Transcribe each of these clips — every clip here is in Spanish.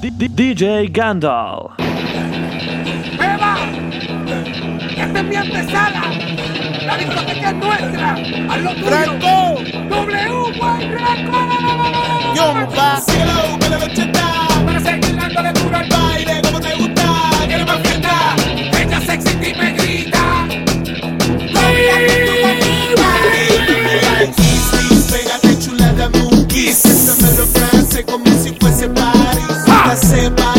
DJ Gandalf. ¡Beba! ¡Esta es mi antesala! ¡La discoteca es nuestra! ¡Haz lo tuyo! ¡Franco! ¡W, güey! ¡Franco! Yo, papá. Cielo, que la noche está. Para seguir dándole duro al Baile como te gusta. ¡Quiero más fiesta! ¡Ella sexy y me grita! La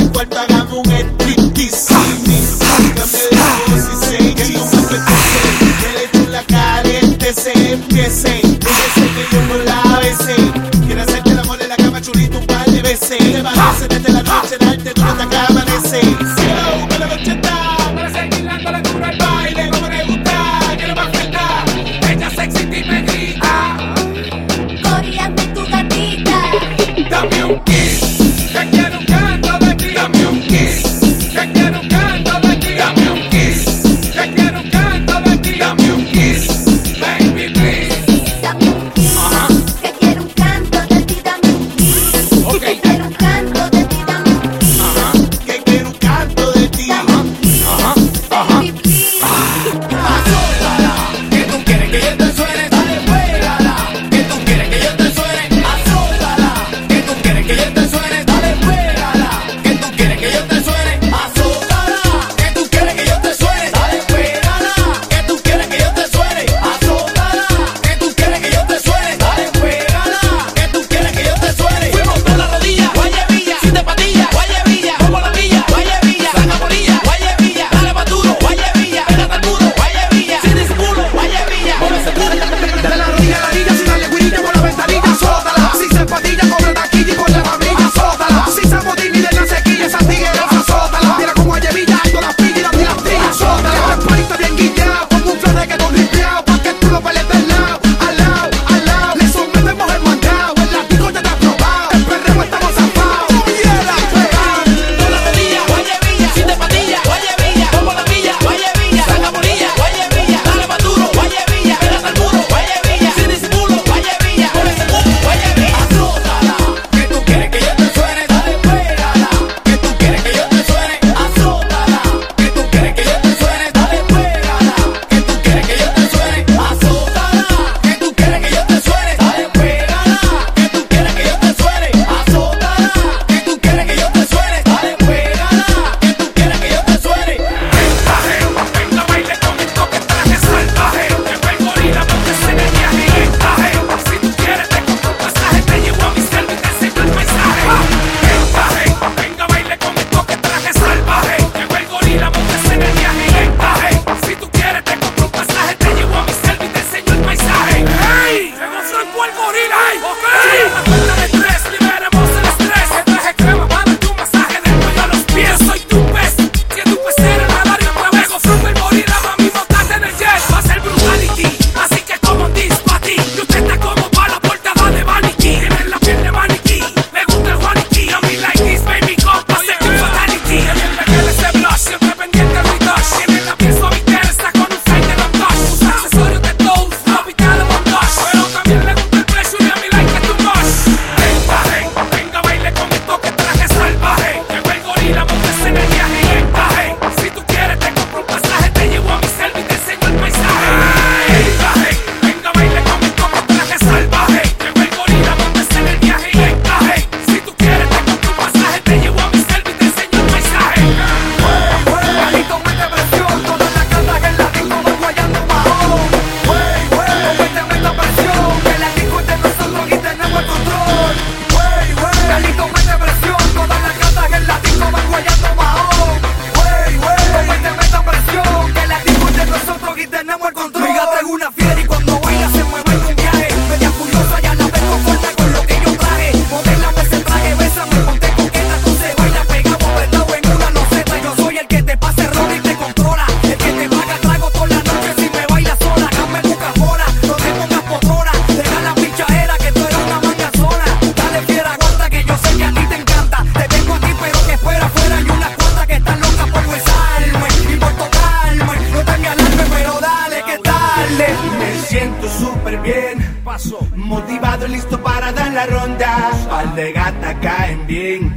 Paso. Motivado y listo para dar la ronda. Pal de gata caen bien.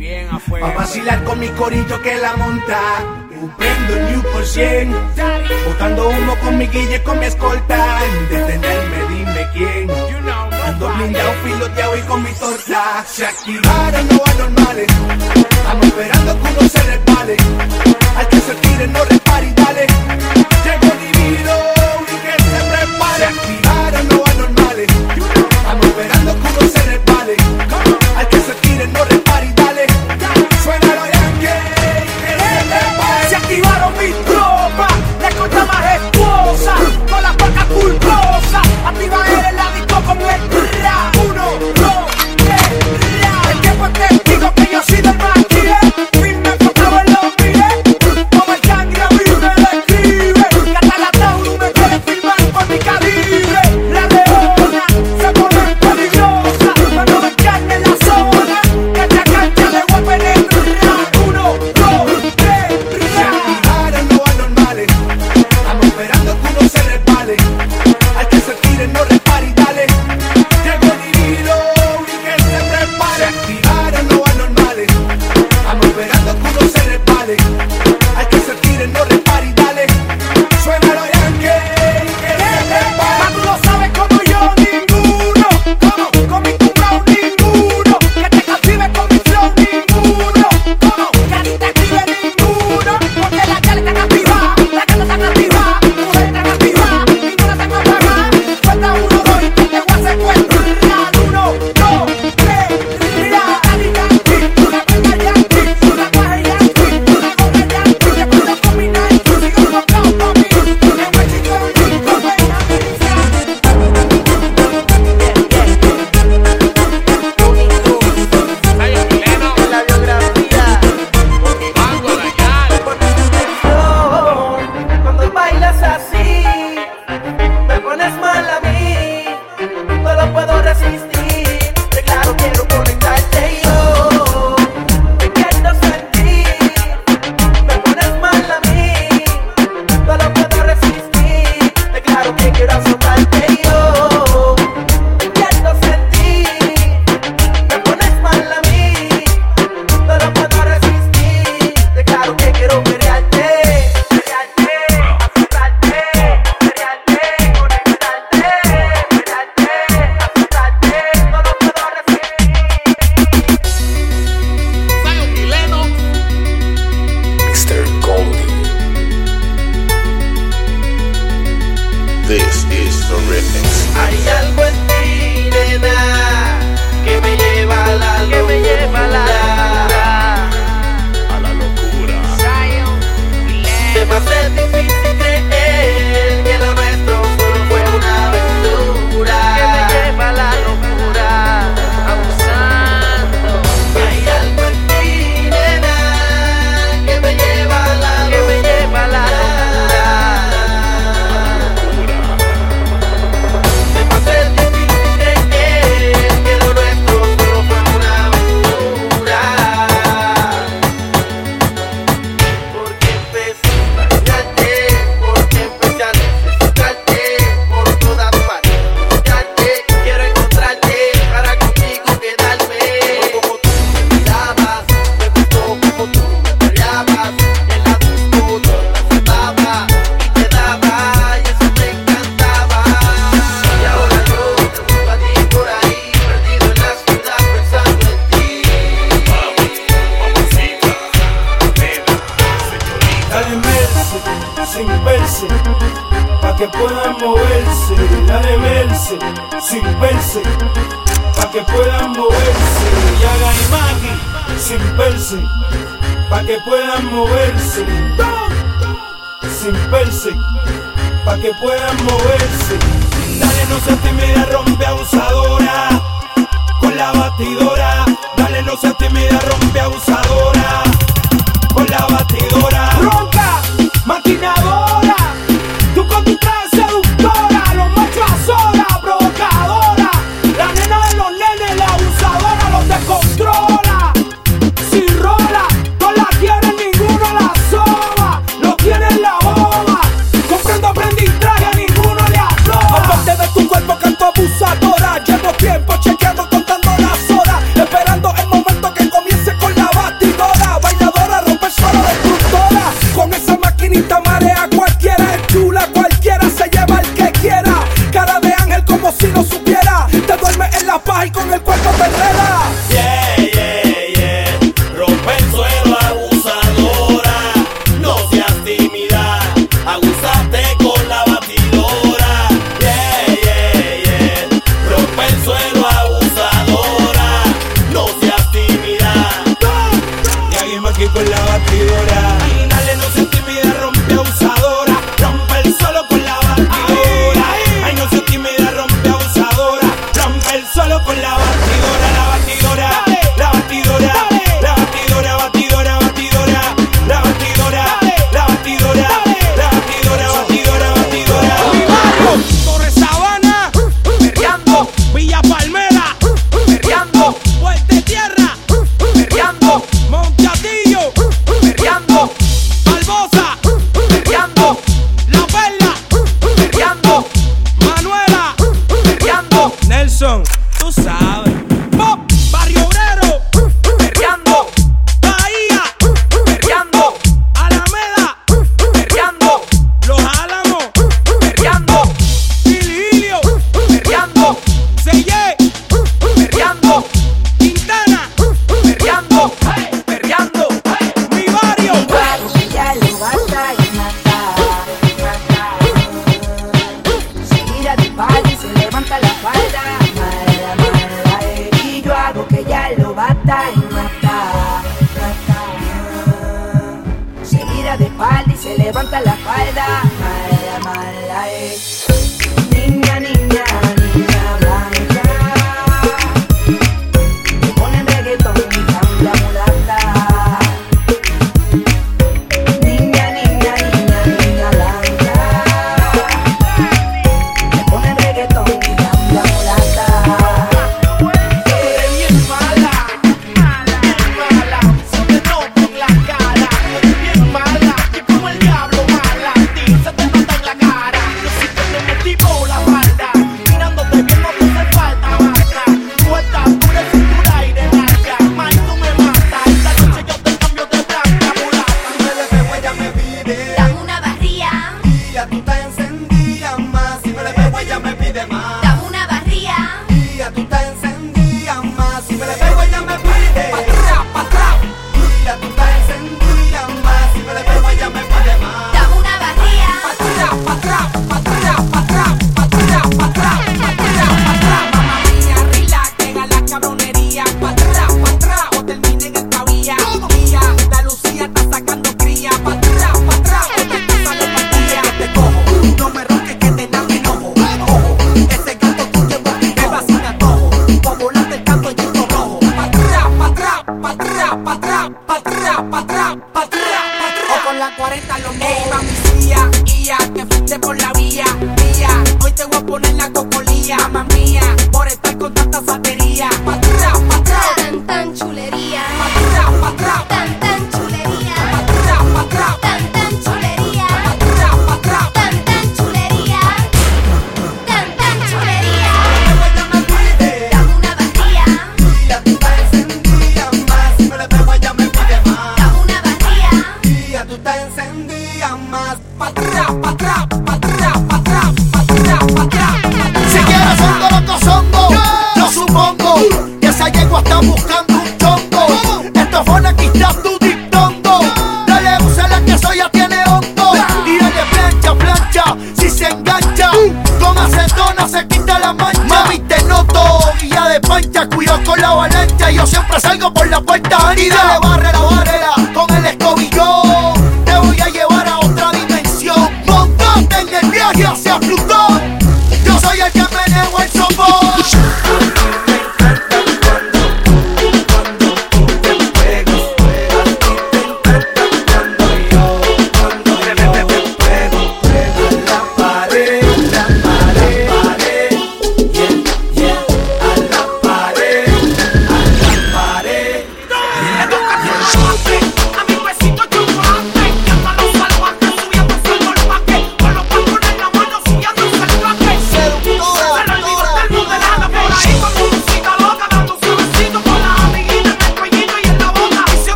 A vacilar con mi corillo que la monta. Prendo New por 100. Botando humo con mi guille, con mi escolta. Detenerme, dime quién. Ando blindado, piloteado y con mi torta. Se activaron los anormales. Estamos esperando que uno se resbale. Al que se tire, no repare y dale. Llegó dividido y que se prepare. Se activaron los moverse, para que puedan moverse, sin verse, para que puedan moverse. Dale, no seas tímida, rompe abusadora, con la batidora. Dale, no seas tímida, rompeabusadora con la batidora. Ronca, máquina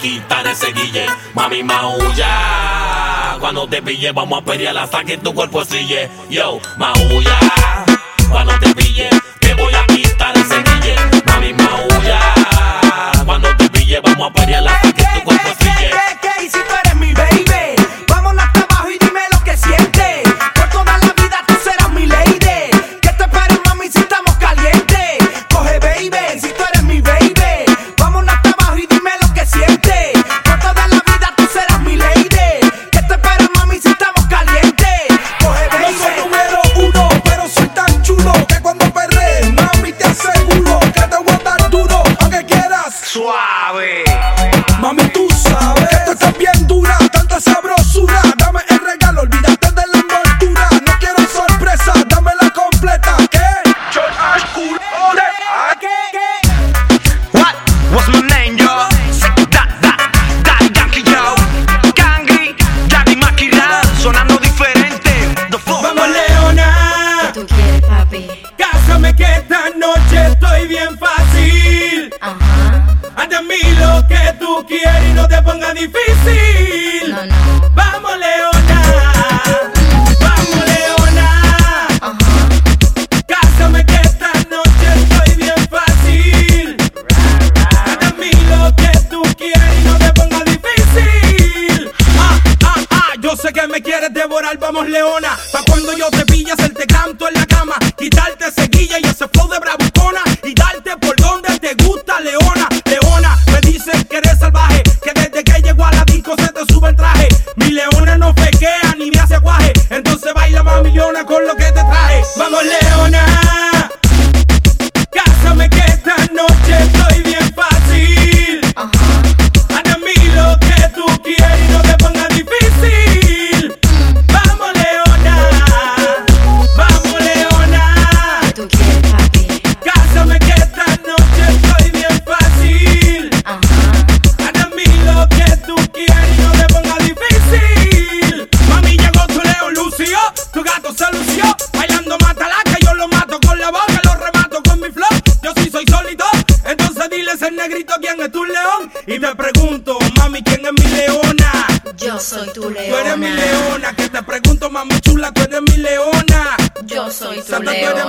quitar ese guille. Mami, maulla. Cuando te pille, vamos a pelear hasta que tu cuerpo sille. Yo, maulla. Cuando te pille, te voy a quitar ese guille. Mami, maulla. Cuando te pille, vamos a pelear hasta que tu cuerpo sille. quiere y no te ponga difícil.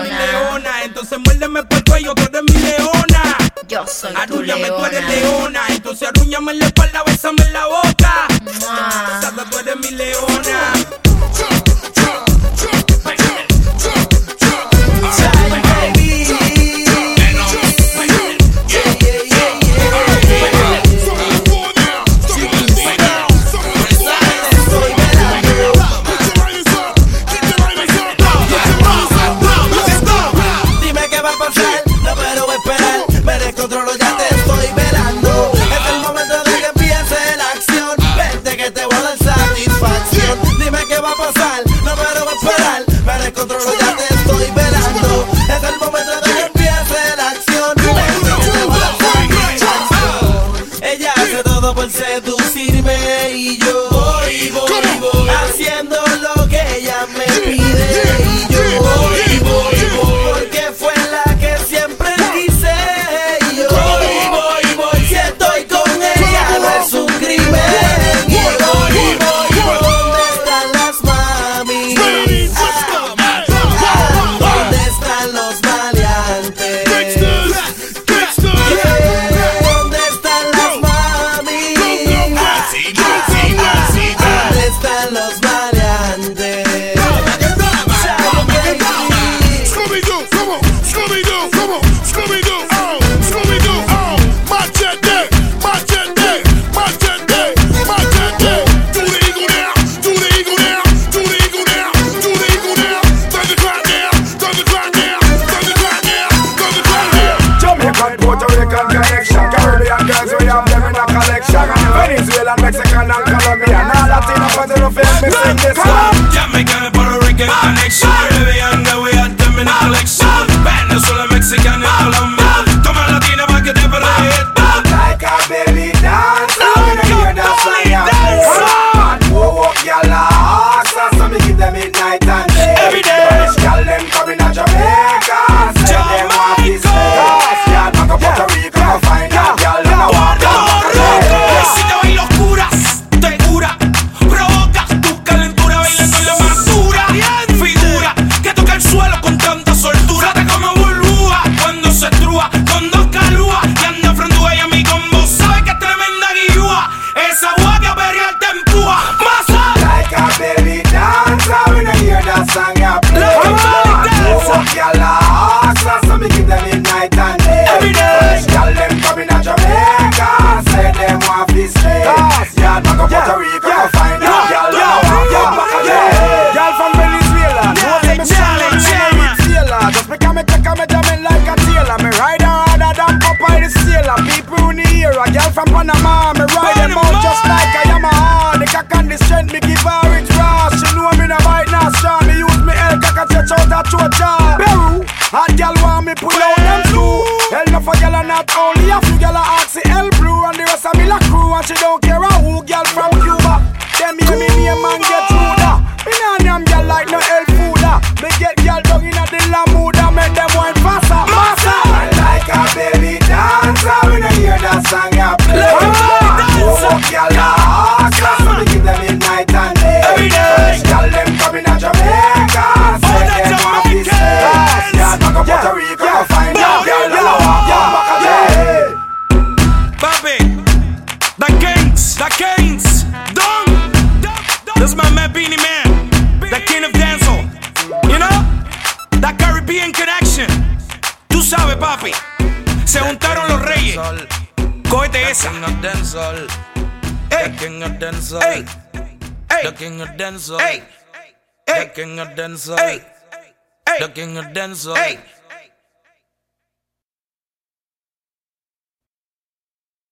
mi leona. Entonces muérdeme por el cuello, tú eres mi leona. Yo soy arrúñame, tu tú eres leona. Entonces arrúñame la espalda, bésame en la boca. midnight. dancer. Hey, hey, the king of dancer. Hey, hey, the king of dancer. Hey, hey, the king of dancer. Hey.